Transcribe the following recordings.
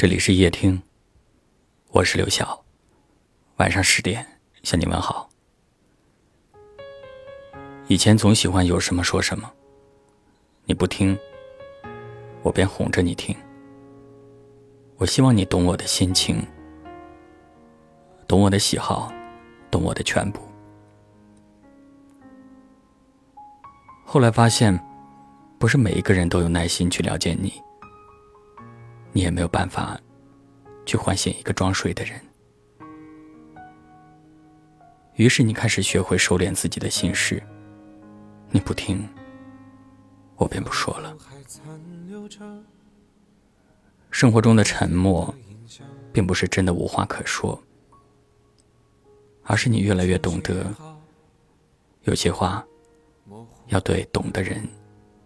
这里是夜听，我是刘晓。晚上十点向你问好。以前总喜欢有什么说什么，你不听，我便哄着你听。我希望你懂我的心情，懂我的喜好，懂我的全部。后来发现，不是每一个人都有耐心去了解你。你也没有办法去唤醒一个装睡的人，于是你开始学会收敛自己的心事。你不听，我便不说了。生活中的沉默，并不是真的无话可说，而是你越来越懂得，有些话要对懂的人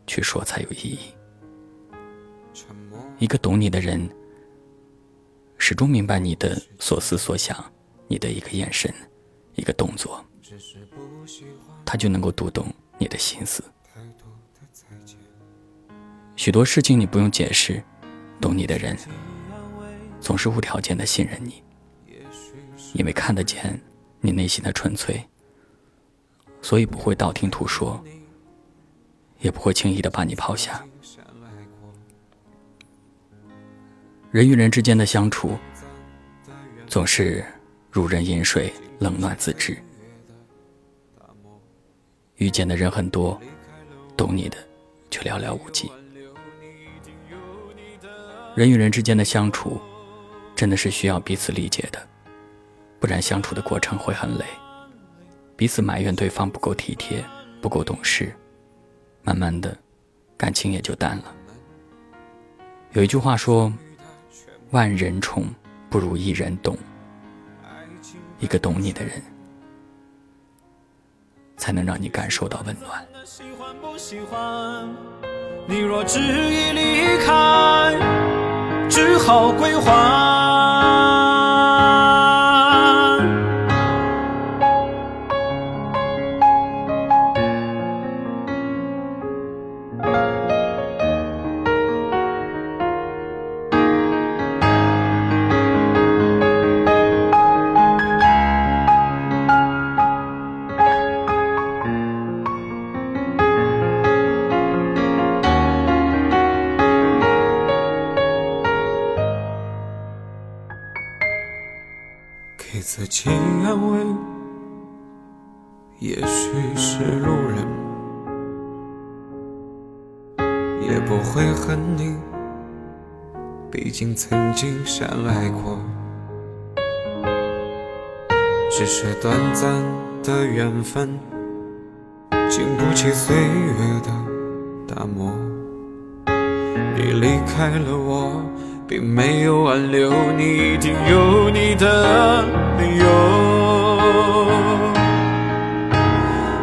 去说才有意义。一个懂你的人，始终明白你的所思所想，你的一个眼神，一个动作，他就能够读懂你的心思。许多事情你不用解释，懂你的人总是无条件的信任你，因为看得见你内心的纯粹，所以不会道听途说，也不会轻易的把你抛下。人与人之间的相处，总是如人饮水，冷暖自知。遇见的人很多，懂你的却寥寥无几。人与人之间的相处，真的是需要彼此理解的，不然相处的过程会很累。彼此埋怨对方不够体贴，不够懂事，慢慢的，感情也就淡了。有一句话说。万人宠不如一人懂，一个懂你的人，才能让你感受到温暖。你若执意离开，只好归还。自己安慰，也许是路人，也不会恨你，毕竟曾经相爱过。只是短暂的缘分，经不起岁月的打磨。你离开了我。并没有挽留你，一定有你的理由。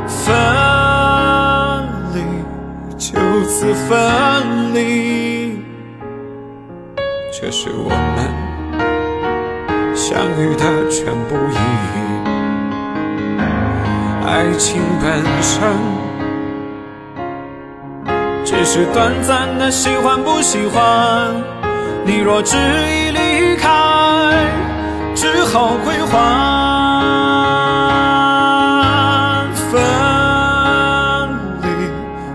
分离，就此分离，这是我们相遇的全部意义。爱情本身只是短暂的喜欢不喜欢。你若执意离开，只好归还。分离，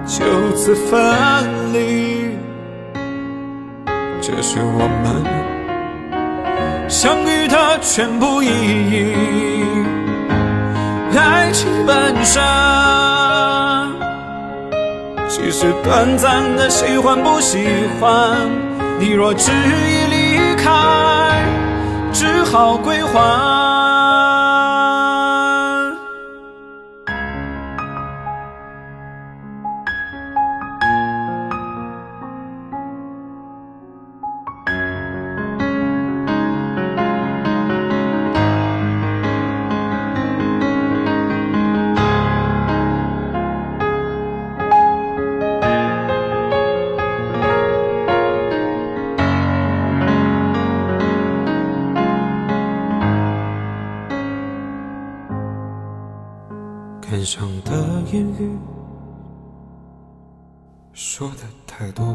就此分离，这是我们相遇的全部意义。爱情本身，只是短暂的喜欢不喜欢。你若执意离开，只好归还。脸上的言语说的太多，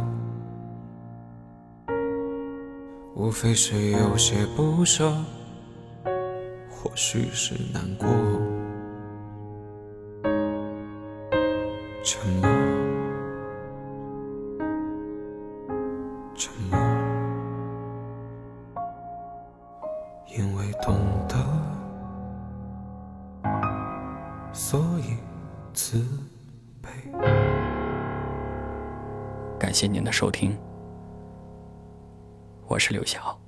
无非是有些不舍，或许是难过。沉默，所以慈悲。感谢您的收听，我是刘晓。